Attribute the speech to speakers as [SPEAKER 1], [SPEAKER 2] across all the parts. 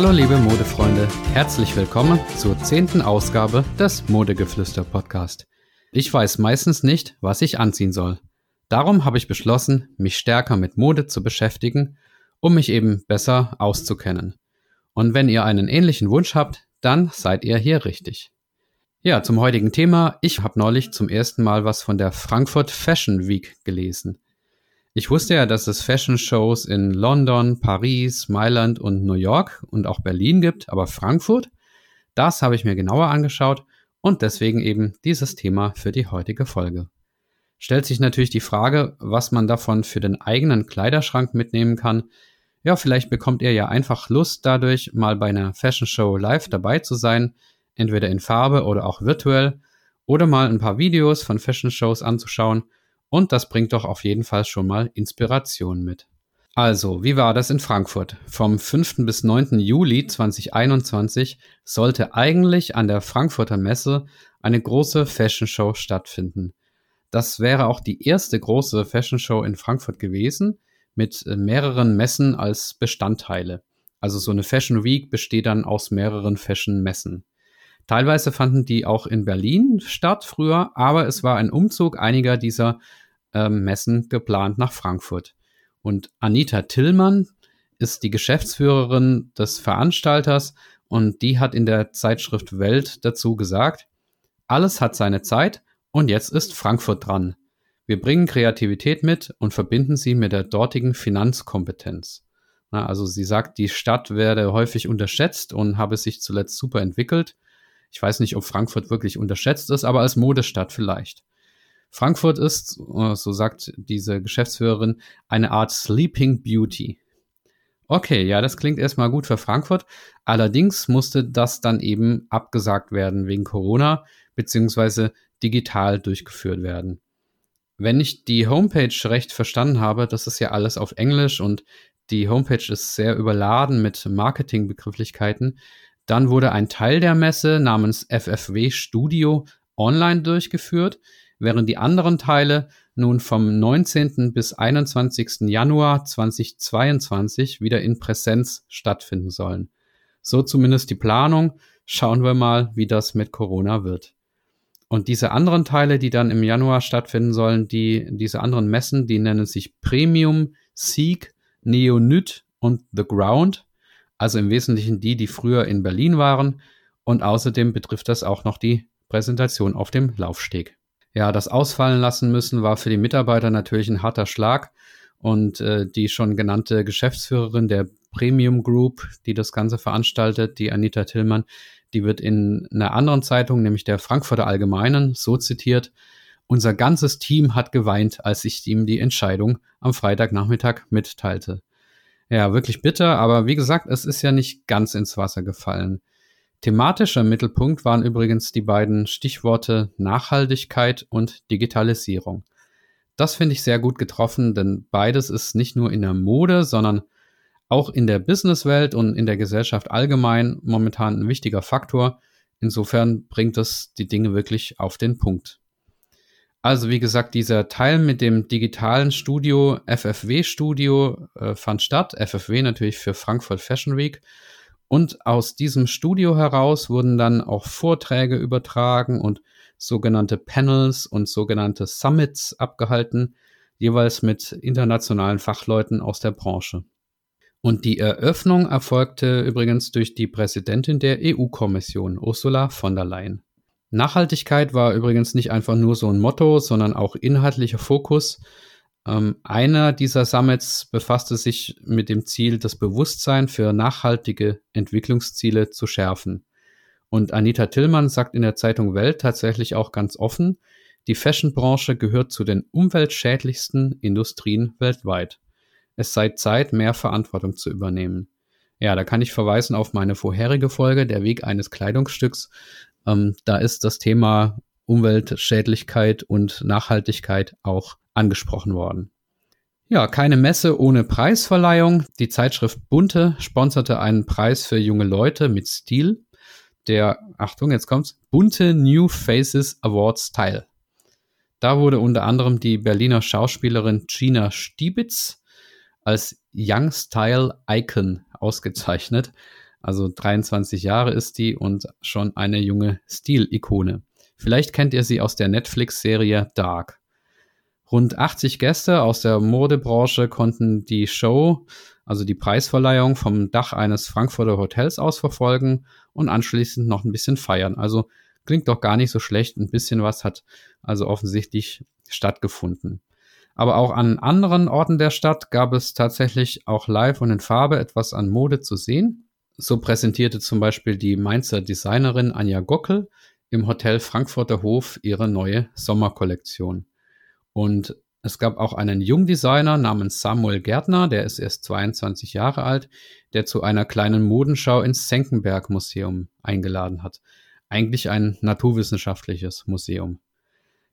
[SPEAKER 1] Hallo liebe Modefreunde, herzlich willkommen zur zehnten Ausgabe des Modegeflüster Podcast. Ich weiß meistens nicht, was ich anziehen soll. Darum habe ich beschlossen, mich stärker mit Mode zu beschäftigen, um mich eben besser auszukennen. Und wenn ihr einen ähnlichen Wunsch habt, dann seid ihr hier richtig. Ja, zum heutigen Thema. Ich habe neulich zum ersten Mal was von der Frankfurt Fashion Week gelesen. Ich wusste ja, dass es Fashion-Shows in London, Paris, Mailand und New York und auch Berlin gibt, aber Frankfurt, das habe ich mir genauer angeschaut und deswegen eben dieses Thema für die heutige Folge. Stellt sich natürlich die Frage, was man davon für den eigenen Kleiderschrank mitnehmen kann. Ja, vielleicht bekommt ihr ja einfach Lust dadurch, mal bei einer Fashion Show live dabei zu sein, entweder in Farbe oder auch virtuell, oder mal ein paar Videos von Fashion Shows anzuschauen und das bringt doch auf jeden Fall schon mal Inspiration mit. Also, wie war das in Frankfurt? Vom 5. bis 9. Juli 2021 sollte eigentlich an der Frankfurter Messe eine große Fashion Show stattfinden. Das wäre auch die erste große Fashion Show in Frankfurt gewesen, mit äh, mehreren Messen als Bestandteile. Also so eine Fashion Week besteht dann aus mehreren Fashion Messen. Teilweise fanden die auch in Berlin statt früher, aber es war ein Umzug einiger dieser ähm, Messen geplant nach Frankfurt. Und Anita Tillmann ist die Geschäftsführerin des Veranstalters und die hat in der Zeitschrift Welt dazu gesagt, alles hat seine Zeit und jetzt ist Frankfurt dran. Wir bringen Kreativität mit und verbinden sie mit der dortigen Finanzkompetenz. Na, also sie sagt, die Stadt werde häufig unterschätzt und habe sich zuletzt super entwickelt. Ich weiß nicht, ob Frankfurt wirklich unterschätzt ist, aber als Modestadt vielleicht. Frankfurt ist, äh, so sagt diese Geschäftsführerin, eine Art Sleeping Beauty. Okay, ja, das klingt erstmal gut für Frankfurt. Allerdings musste das dann eben abgesagt werden wegen Corona beziehungsweise digital durchgeführt werden. Wenn ich die Homepage recht verstanden habe, das ist ja alles auf Englisch und die Homepage ist sehr überladen mit Marketingbegrifflichkeiten, dann wurde ein Teil der Messe namens FFW Studio online durchgeführt, während die anderen Teile nun vom 19. bis 21. Januar 2022 wieder in Präsenz stattfinden sollen. So zumindest die Planung. Schauen wir mal, wie das mit Corona wird. Und diese anderen Teile, die dann im Januar stattfinden sollen, die, diese anderen Messen, die nennen sich Premium, Seek, Neonyt und The Ground also im Wesentlichen die, die früher in Berlin waren. Und außerdem betrifft das auch noch die Präsentation auf dem Laufsteg. Ja, das Ausfallen lassen müssen war für die Mitarbeiter natürlich ein harter Schlag. Und äh, die schon genannte Geschäftsführerin der Premium Group, die das Ganze veranstaltet, die Anita Tillmann, die wird in einer anderen Zeitung, nämlich der Frankfurter Allgemeinen, so zitiert. Unser ganzes Team hat geweint, als ich ihm die Entscheidung am Freitagnachmittag mitteilte. Ja, wirklich bitter, aber wie gesagt, es ist ja nicht ganz ins Wasser gefallen. Thematischer Mittelpunkt waren übrigens die beiden Stichworte Nachhaltigkeit und Digitalisierung. Das finde ich sehr gut getroffen, denn beides ist nicht nur in der Mode, sondern auch in der Businesswelt und in der Gesellschaft allgemein momentan ein wichtiger Faktor. Insofern bringt es die Dinge wirklich auf den Punkt. Also wie gesagt, dieser Teil mit dem digitalen Studio, FFW Studio, äh, fand statt. FFW natürlich für Frankfurt Fashion Week. Und aus diesem Studio heraus wurden dann auch Vorträge übertragen und sogenannte Panels und sogenannte Summits abgehalten, jeweils mit internationalen Fachleuten aus der Branche. Und die Eröffnung erfolgte übrigens durch die Präsidentin der EU-Kommission, Ursula von der Leyen. Nachhaltigkeit war übrigens nicht einfach nur so ein Motto, sondern auch inhaltlicher Fokus. Ähm, einer dieser Summits befasste sich mit dem Ziel, das Bewusstsein für nachhaltige Entwicklungsziele zu schärfen. Und Anita Tillmann sagt in der Zeitung Welt tatsächlich auch ganz offen, die Fashionbranche gehört zu den umweltschädlichsten Industrien weltweit. Es sei Zeit, mehr Verantwortung zu übernehmen. Ja, da kann ich verweisen auf meine vorherige Folge, der Weg eines Kleidungsstücks, ähm, da ist das Thema Umweltschädlichkeit und Nachhaltigkeit auch angesprochen worden. Ja, keine Messe ohne Preisverleihung. Die Zeitschrift Bunte sponserte einen Preis für junge Leute mit Stil, der, Achtung, jetzt kommt's, Bunte New Faces Awards Teil. Da wurde unter anderem die Berliner Schauspielerin Gina Stiebitz als Young Style Icon ausgezeichnet. Also 23 Jahre ist die und schon eine junge Stilikone. Vielleicht kennt ihr sie aus der Netflix-Serie Dark. Rund 80 Gäste aus der Modebranche konnten die Show, also die Preisverleihung, vom Dach eines Frankfurter Hotels aus verfolgen und anschließend noch ein bisschen feiern. Also klingt doch gar nicht so schlecht. Ein bisschen was hat also offensichtlich stattgefunden. Aber auch an anderen Orten der Stadt gab es tatsächlich auch live und in Farbe etwas an Mode zu sehen. So präsentierte zum Beispiel die Mainzer Designerin Anja Gockel im Hotel Frankfurter Hof ihre neue Sommerkollektion. Und es gab auch einen Jungdesigner namens Samuel Gärtner, der ist erst 22 Jahre alt, der zu einer kleinen Modenschau ins Senckenberg Museum eingeladen hat. Eigentlich ein naturwissenschaftliches Museum.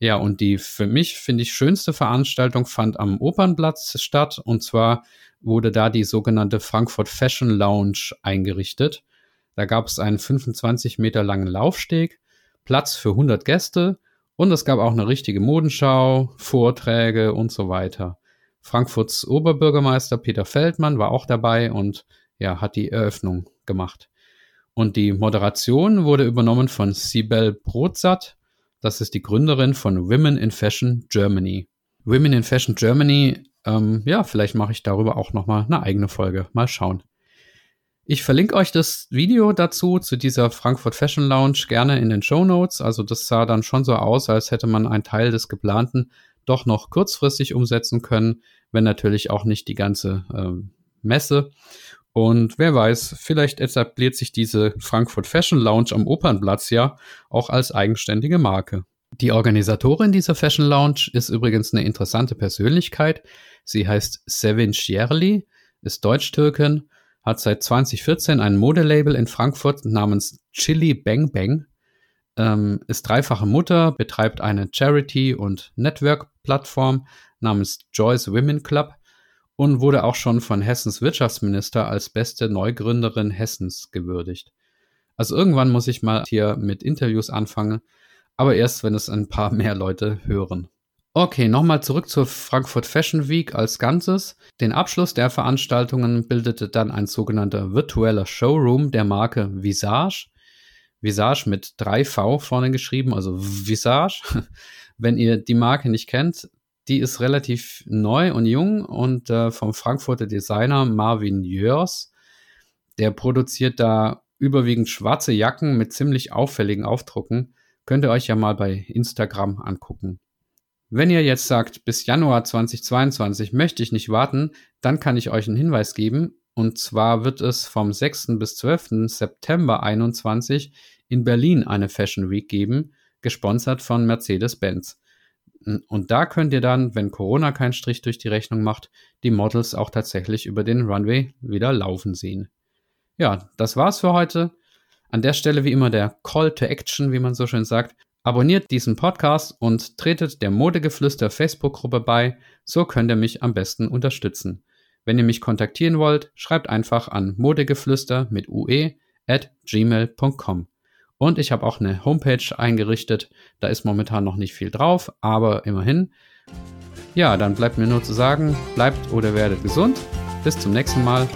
[SPEAKER 1] Ja, und die für mich, finde ich, schönste Veranstaltung fand am Opernplatz statt. Und zwar wurde da die sogenannte Frankfurt Fashion Lounge eingerichtet. Da gab es einen 25 Meter langen Laufsteg, Platz für 100 Gäste und es gab auch eine richtige Modenschau, Vorträge und so weiter. Frankfurts Oberbürgermeister Peter Feldmann war auch dabei und ja, hat die Eröffnung gemacht. Und die Moderation wurde übernommen von Sibel Brotsatt, das ist die Gründerin von Women in Fashion Germany. Women in Fashion Germany, ähm, ja, vielleicht mache ich darüber auch nochmal eine eigene Folge. Mal schauen. Ich verlinke euch das Video dazu, zu dieser Frankfurt Fashion Lounge, gerne in den Show Notes. Also das sah dann schon so aus, als hätte man einen Teil des geplanten doch noch kurzfristig umsetzen können, wenn natürlich auch nicht die ganze ähm, Messe. Und wer weiß, vielleicht etabliert sich diese Frankfurt Fashion Lounge am Opernplatz ja auch als eigenständige Marke. Die Organisatorin dieser Fashion Lounge ist übrigens eine interessante Persönlichkeit. Sie heißt Sevin Scherli, ist Deutsch-Türkin, hat seit 2014 ein Modelabel in Frankfurt namens Chili Bang Bang, ähm, ist dreifache Mutter, betreibt eine Charity- und Network-Plattform namens Joyce Women Club und wurde auch schon von Hessens Wirtschaftsminister als beste Neugründerin Hessens gewürdigt. Also irgendwann muss ich mal hier mit Interviews anfangen, aber erst, wenn es ein paar mehr Leute hören. Okay, nochmal zurück zur Frankfurt Fashion Week als Ganzes. Den Abschluss der Veranstaltungen bildete dann ein sogenannter virtueller Showroom der Marke Visage. Visage mit 3V vorne geschrieben, also Visage. Wenn ihr die Marke nicht kennt, die ist relativ neu und jung und äh, vom Frankfurter Designer Marvin Jörs. Der produziert da überwiegend schwarze Jacken mit ziemlich auffälligen Aufdrucken. Könnt ihr euch ja mal bei Instagram angucken. Wenn ihr jetzt sagt, bis Januar 2022 möchte ich nicht warten, dann kann ich euch einen Hinweis geben. Und zwar wird es vom 6. bis 12. September 2021 in Berlin eine Fashion Week geben, gesponsert von Mercedes-Benz. Und da könnt ihr dann, wenn Corona keinen Strich durch die Rechnung macht, die Models auch tatsächlich über den Runway wieder laufen sehen. Ja, das war's für heute. An der Stelle wie immer der Call to Action, wie man so schön sagt. Abonniert diesen Podcast und tretet der Modegeflüster Facebook-Gruppe bei, so könnt ihr mich am besten unterstützen. Wenn ihr mich kontaktieren wollt, schreibt einfach an modegeflüster mit ue at gmail.com. Und ich habe auch eine Homepage eingerichtet. Da ist momentan noch nicht viel drauf, aber immerhin. Ja, dann bleibt mir nur zu sagen, bleibt oder werdet gesund. Bis zum nächsten Mal.